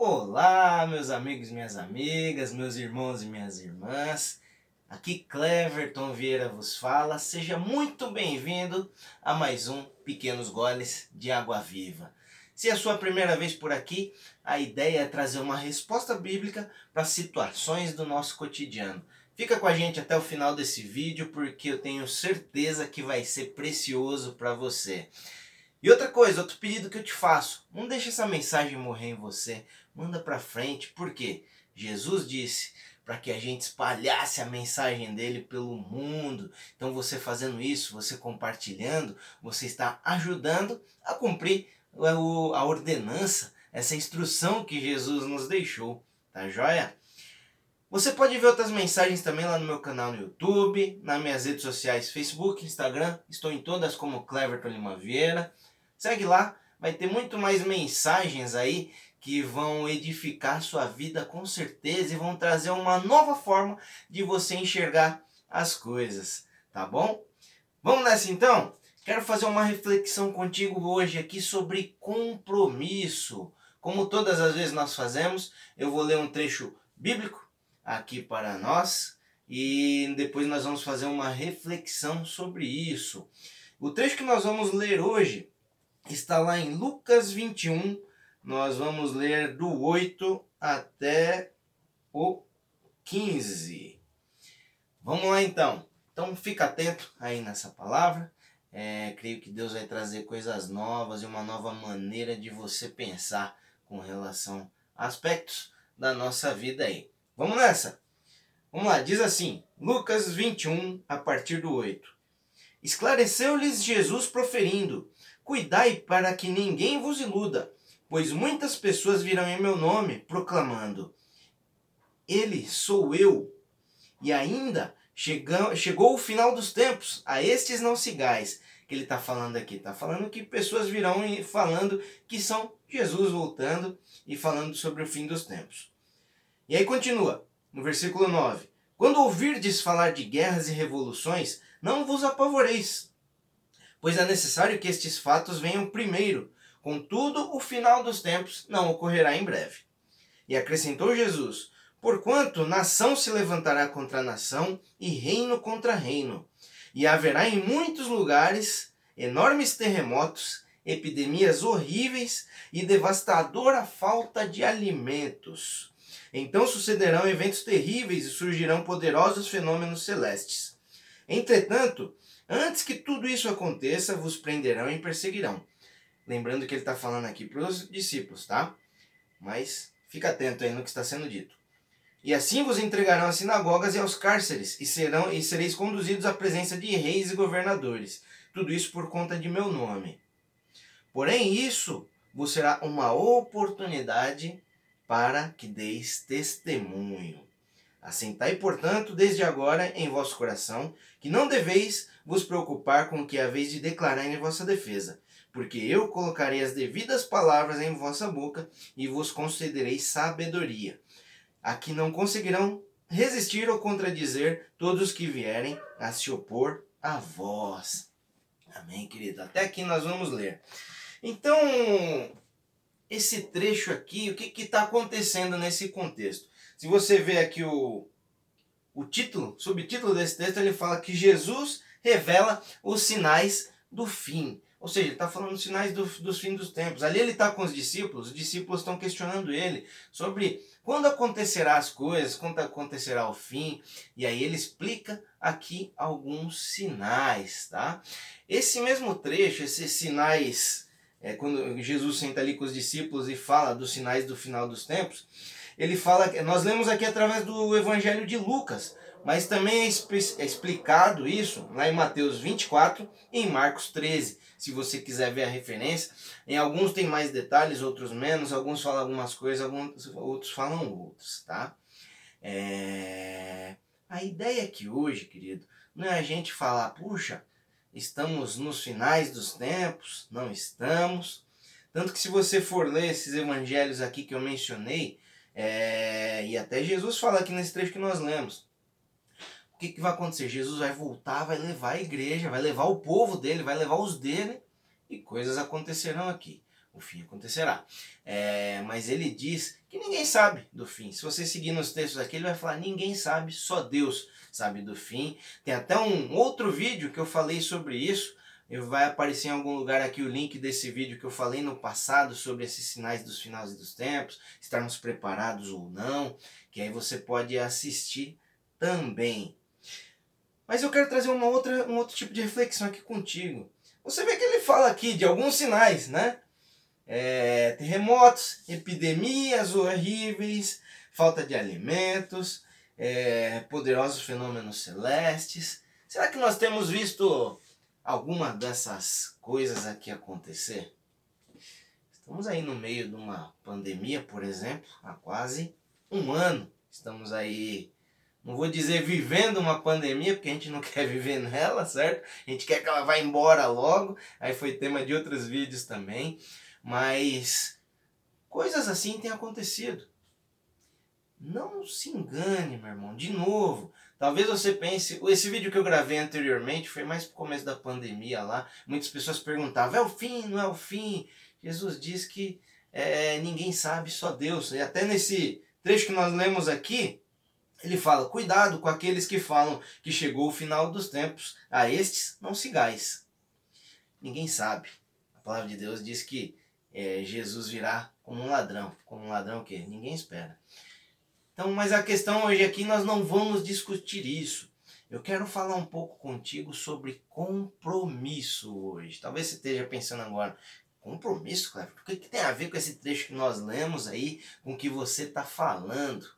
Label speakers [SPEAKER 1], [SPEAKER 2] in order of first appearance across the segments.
[SPEAKER 1] Olá, meus amigos minhas amigas, meus irmãos e minhas irmãs. Aqui Cleverton Vieira vos fala. Seja muito bem-vindo a mais um Pequenos Goles de Água Viva. Se é a sua primeira vez por aqui, a ideia é trazer uma resposta bíblica para situações do nosso cotidiano. Fica com a gente até o final desse vídeo porque eu tenho certeza que vai ser precioso para você. E outra coisa, outro pedido que eu te faço, não deixe essa mensagem morrer em você, manda para frente, porque Jesus disse para que a gente espalhasse a mensagem dele pelo mundo. Então você fazendo isso, você compartilhando, você está ajudando a cumprir a ordenança, essa instrução que Jesus nos deixou, tá joia? Você pode ver outras mensagens também lá no meu canal no YouTube, nas minhas redes sociais, Facebook, Instagram, estou em todas como Cleverton Lima Vieira. Segue lá, vai ter muito mais mensagens aí que vão edificar sua vida com certeza e vão trazer uma nova forma de você enxergar as coisas, tá bom? Vamos nessa então? Quero fazer uma reflexão contigo hoje aqui sobre compromisso. Como todas as vezes nós fazemos, eu vou ler um trecho bíblico aqui para nós e depois nós vamos fazer uma reflexão sobre isso. O trecho que nós vamos ler hoje está lá em Lucas 21. Nós vamos ler do 8 até o 15. Vamos lá então. Então fica atento aí nessa palavra. É, creio que Deus vai trazer coisas novas e uma nova maneira de você pensar com relação a aspectos da nossa vida aí. Vamos nessa? Vamos lá, diz assim, Lucas 21, a partir do 8. Esclareceu-lhes Jesus proferindo: Cuidai para que ninguém vos iluda, pois muitas pessoas virão em meu nome, proclamando: Ele sou eu. E ainda chegou, chegou o final dos tempos, a estes não sigais. Que ele está falando aqui? Está falando que pessoas virão e falando que são Jesus voltando e falando sobre o fim dos tempos. E aí continua, no versículo 9: Quando ouvirdes falar de guerras e revoluções, não vos apavoreis pois é necessário que estes fatos venham primeiro. Contudo, o final dos tempos não ocorrerá em breve. E acrescentou Jesus: Porquanto nação se levantará contra nação e reino contra reino, e haverá em muitos lugares enormes terremotos, epidemias horríveis e devastadora falta de alimentos. Então sucederão eventos terríveis e surgirão poderosos fenômenos celestes. Entretanto, Antes que tudo isso aconteça, vos prenderão e perseguirão. Lembrando que ele está falando aqui para os discípulos, tá? Mas fica atento aí no que está sendo dito. E assim vos entregarão às sinagogas e aos cárceres, e, serão, e sereis conduzidos à presença de reis e governadores. Tudo isso por conta de meu nome. Porém, isso vos será uma oportunidade para que deis testemunho. Assentai, portanto, desde agora em vosso coração, que não deveis vos preocupar com o que haveis de declarar em vossa defesa, porque eu colocarei as devidas palavras em vossa boca e vos concederei sabedoria. Aqui não conseguirão resistir ou contradizer todos que vierem a se opor a vós. Amém, querido? Até aqui nós vamos ler. Então, esse trecho aqui, o que está acontecendo nesse contexto? Se você vê aqui o, o título, subtítulo desse texto, ele fala que Jesus revela os sinais do fim. Ou seja, ele está falando dos sinais do, dos fins dos tempos. Ali ele está com os discípulos, os discípulos estão questionando ele sobre quando acontecerá as coisas, quando acontecerá o fim. E aí ele explica aqui alguns sinais, tá? Esse mesmo trecho, esses sinais, é, quando Jesus senta ali com os discípulos e fala dos sinais do final dos tempos, ele fala, nós lemos aqui através do Evangelho de Lucas, mas também é, é explicado isso lá em Mateus 24 e em Marcos 13. Se você quiser ver a referência, em alguns tem mais detalhes, outros menos, alguns falam algumas coisas, alguns, outros falam outros, tá? É... A ideia aqui hoje, querido, não é a gente falar, puxa, estamos nos finais dos tempos, não estamos. Tanto que se você for ler esses evangelhos aqui que eu mencionei, é... e até Jesus fala aqui nesse trecho que nós lemos, o que, que vai acontecer? Jesus vai voltar, vai levar a igreja, vai levar o povo dele, vai levar os dele e coisas acontecerão aqui. o fim acontecerá. É, mas ele diz que ninguém sabe do fim. Se você seguir nos textos aqui, ele vai falar: ninguém sabe, só Deus sabe do fim. Tem até um outro vídeo que eu falei sobre isso. Vai aparecer em algum lugar aqui o link desse vídeo que eu falei no passado sobre esses sinais dos finais dos tempos, estarmos preparados ou não, que aí você pode assistir também. Mas eu quero trazer uma outra, um outro tipo de reflexão aqui contigo. Você vê que ele fala aqui de alguns sinais, né? É, terremotos, epidemias horríveis, falta de alimentos, é, poderosos fenômenos celestes. Será que nós temos visto alguma dessas coisas aqui acontecer? Estamos aí no meio de uma pandemia, por exemplo, há quase um ano. Estamos aí não vou dizer vivendo uma pandemia, porque a gente não quer viver nela, certo? A gente quer que ela vá embora logo. Aí foi tema de outros vídeos também. Mas coisas assim têm acontecido. Não se engane, meu irmão. De novo, talvez você pense. Esse vídeo que eu gravei anteriormente foi mais pro começo da pandemia lá. Muitas pessoas perguntavam: é o fim? Não é o fim? Jesus diz que é, ninguém sabe, só Deus. E até nesse trecho que nós lemos aqui, ele fala: cuidado com aqueles que falam que chegou o final dos tempos, a estes não sigais. Ninguém sabe. A palavra de Deus diz que é, Jesus virá como um ladrão. Como um ladrão que ninguém espera. Então, mas a questão hoje aqui nós não vamos discutir isso. Eu quero falar um pouco contigo sobre compromisso hoje. Talvez você esteja pensando agora, compromisso, Cleber? O que, que tem a ver com esse trecho que nós lemos aí, com o que você está falando?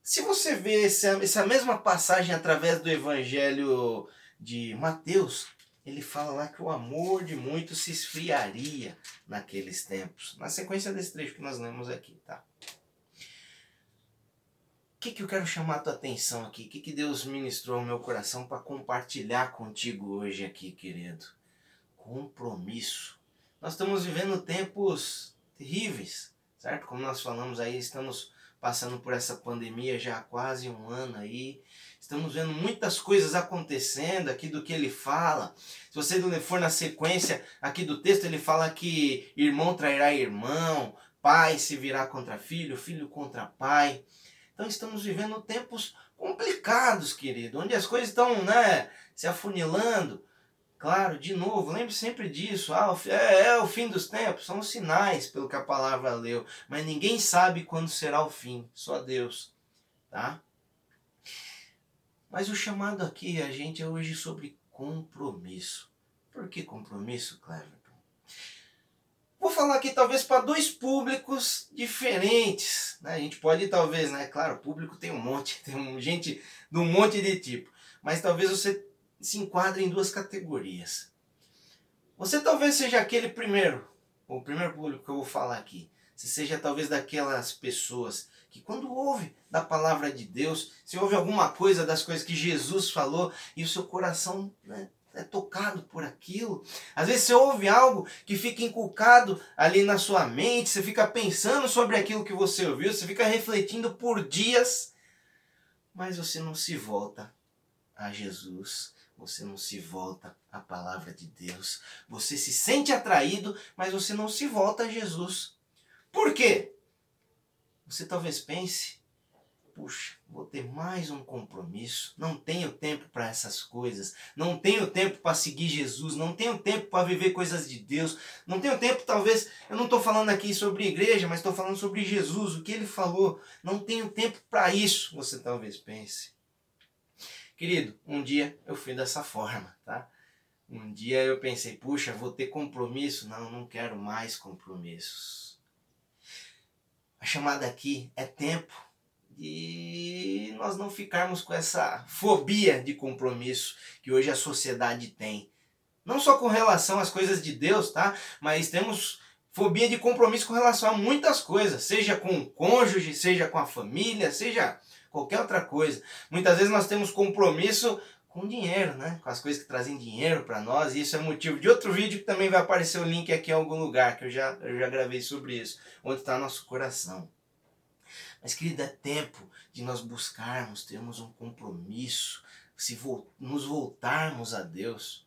[SPEAKER 1] Se você vê essa, essa mesma passagem através do Evangelho de Mateus, ele fala lá que o amor de muitos se esfriaria naqueles tempos. Na sequência desse trecho que nós lemos aqui, tá? Que, que eu quero chamar a tua atenção aqui? O que, que Deus ministrou ao meu coração para compartilhar contigo hoje aqui, querido? Compromisso. Nós estamos vivendo tempos terríveis, certo? Como nós falamos aí, estamos passando por essa pandemia já há quase um ano aí. Estamos vendo muitas coisas acontecendo aqui do que ele fala. Se você for na sequência aqui do texto, ele fala que irmão trairá irmão, pai se virá contra filho, filho contra pai. Então estamos vivendo tempos complicados, querido, onde as coisas estão né, se afunilando. Claro, de novo, lembre sempre disso. Ah, é, é, o fim dos tempos, são os sinais, pelo que a palavra leu. Mas ninguém sabe quando será o fim, só Deus. Tá? Mas o chamado aqui, a gente, é hoje sobre compromisso. Por que compromisso, Cleverton? Falar aqui talvez para dois públicos diferentes. Né? A gente pode talvez, né? Claro, público tem um monte, tem gente de um monte de tipo. Mas talvez você se enquadra em duas categorias. Você talvez seja aquele primeiro, o primeiro público que eu vou falar aqui. Você seja talvez daquelas pessoas que quando ouve da palavra de Deus, se ouve alguma coisa das coisas que Jesus falou e o seu coração né, é tocado por aquilo. Às vezes você ouve algo que fica inculcado ali na sua mente, você fica pensando sobre aquilo que você ouviu, você fica refletindo por dias, mas você não se volta a Jesus você não se volta à palavra de Deus. Você se sente atraído, mas você não se volta a Jesus. Por quê? Você talvez pense: puxa, vou ter mais um compromisso, não tenho tempo para essas coisas, não tenho tempo para seguir Jesus, não tenho tempo para viver coisas de Deus, não tenho tempo, talvez, eu não estou falando aqui sobre igreja, mas estou falando sobre Jesus, o que ele falou, não tenho tempo para isso, você talvez pense. Querido, um dia eu fui dessa forma, tá? Um dia eu pensei, puxa, vou ter compromisso? Não, não quero mais compromissos. A chamada aqui é tempo de nós não ficarmos com essa fobia de compromisso que hoje a sociedade tem. Não só com relação às coisas de Deus, tá? Mas temos fobia de compromisso com relação a muitas coisas, seja com o cônjuge, seja com a família, seja qualquer outra coisa. Muitas vezes nós temos compromisso com dinheiro, né? Com as coisas que trazem dinheiro para nós. E isso é motivo de outro vídeo que também vai aparecer o link aqui em algum lugar, que eu já, eu já gravei sobre isso, onde está nosso coração. Mas, querido, é tempo de nós buscarmos, termos um compromisso, se vo nos voltarmos a Deus.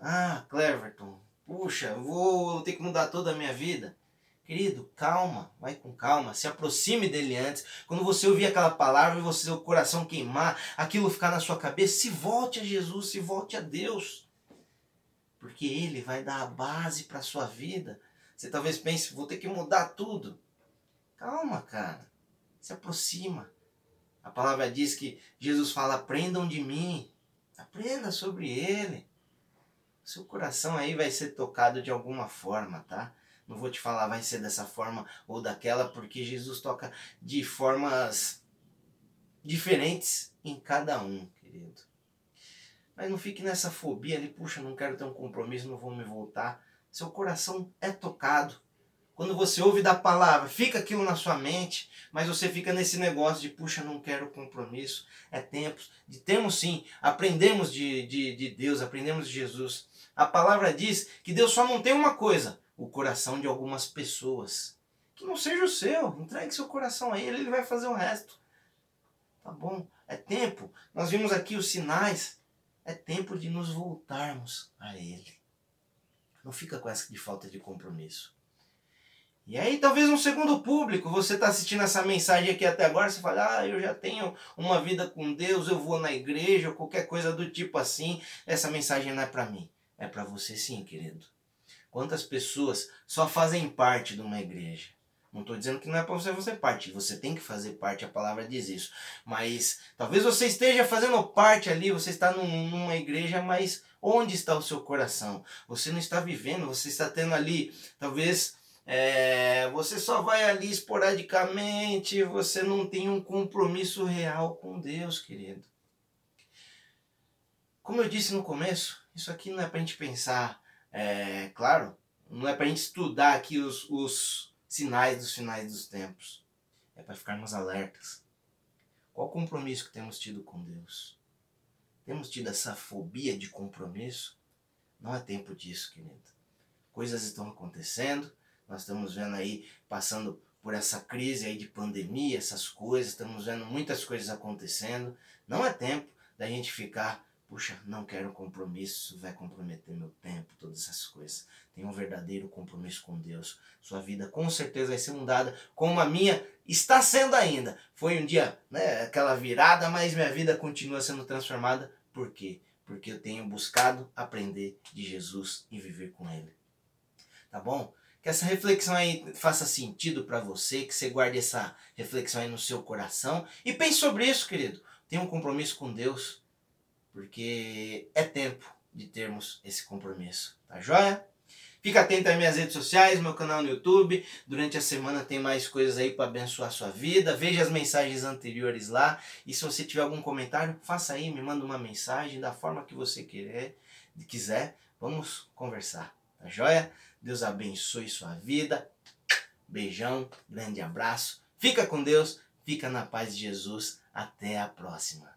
[SPEAKER 1] Ah, Cleverton, puxa, vou ter que mudar toda a minha vida. Querido, calma, vai com calma, se aproxime dele antes. Quando você ouvir aquela palavra e você o coração queimar, aquilo ficar na sua cabeça, se volte a Jesus, se volte a Deus. Porque ele vai dar a base para a sua vida. Você talvez pense, vou ter que mudar tudo. Calma, cara. Se aproxima. A palavra diz que Jesus fala: aprendam de mim. Aprenda sobre ele. Seu coração aí vai ser tocado de alguma forma, tá? Não vou te falar vai ser dessa forma ou daquela, porque Jesus toca de formas diferentes em cada um, querido. Mas não fique nessa fobia ali, puxa, não quero ter um compromisso, não vou me voltar. Seu coração é tocado. Quando você ouve da palavra, fica aquilo na sua mente, mas você fica nesse negócio de, puxa, não quero compromisso. É tempo de temos sim, aprendemos de, de, de Deus, aprendemos de Jesus. A palavra diz que Deus só não tem uma coisa, o coração de algumas pessoas. Que não seja o seu. Entregue seu coração a ele, ele vai fazer o resto. Tá bom? É tempo. Nós vimos aqui os sinais. É tempo de nos voltarmos a ele. Não fica com essa de falta de compromisso. E aí, talvez um segundo público, você está assistindo essa mensagem aqui até agora, você fala, ah, eu já tenho uma vida com Deus, eu vou na igreja, ou qualquer coisa do tipo assim, essa mensagem não é para mim. É para você sim, querido. Quantas pessoas só fazem parte de uma igreja? Não estou dizendo que não é para você fazer parte, você tem que fazer parte, a palavra diz isso. Mas talvez você esteja fazendo parte ali, você está num, numa igreja, mas onde está o seu coração? Você não está vivendo, você está tendo ali, talvez é, você só vai ali esporadicamente, você não tem um compromisso real com Deus, querido. Como eu disse no começo, isso aqui não é para a gente pensar é, claro, não é para a gente estudar aqui os, os sinais dos finais dos tempos. É para ficarmos alertas. Qual compromisso que temos tido com Deus? Temos tido essa fobia de compromisso? Não é tempo disso, querido. Coisas estão acontecendo, nós estamos vendo aí, passando por essa crise aí de pandemia, essas coisas, estamos vendo muitas coisas acontecendo. Não é tempo da gente ficar Puxa, não quero compromisso, vai comprometer meu tempo, todas essas coisas. Tenha um verdadeiro compromisso com Deus. Sua vida com certeza vai ser mudada, como a minha está sendo ainda. Foi um dia, né, aquela virada, mas minha vida continua sendo transformada. Por quê? Porque eu tenho buscado aprender de Jesus e viver com Ele. Tá bom? Que essa reflexão aí faça sentido para você, que você guarde essa reflexão aí no seu coração e pense sobre isso, querido. Tenha um compromisso com Deus porque é tempo de termos esse compromisso, tá joia? Fica atento às minhas redes sociais, meu canal no YouTube. Durante a semana tem mais coisas aí para abençoar a sua vida. Veja as mensagens anteriores lá. E se você tiver algum comentário, faça aí, me manda uma mensagem da forma que você querer, quiser. Vamos conversar, tá joia? Deus abençoe sua vida. Beijão, grande abraço. Fica com Deus, fica na paz de Jesus. Até a próxima.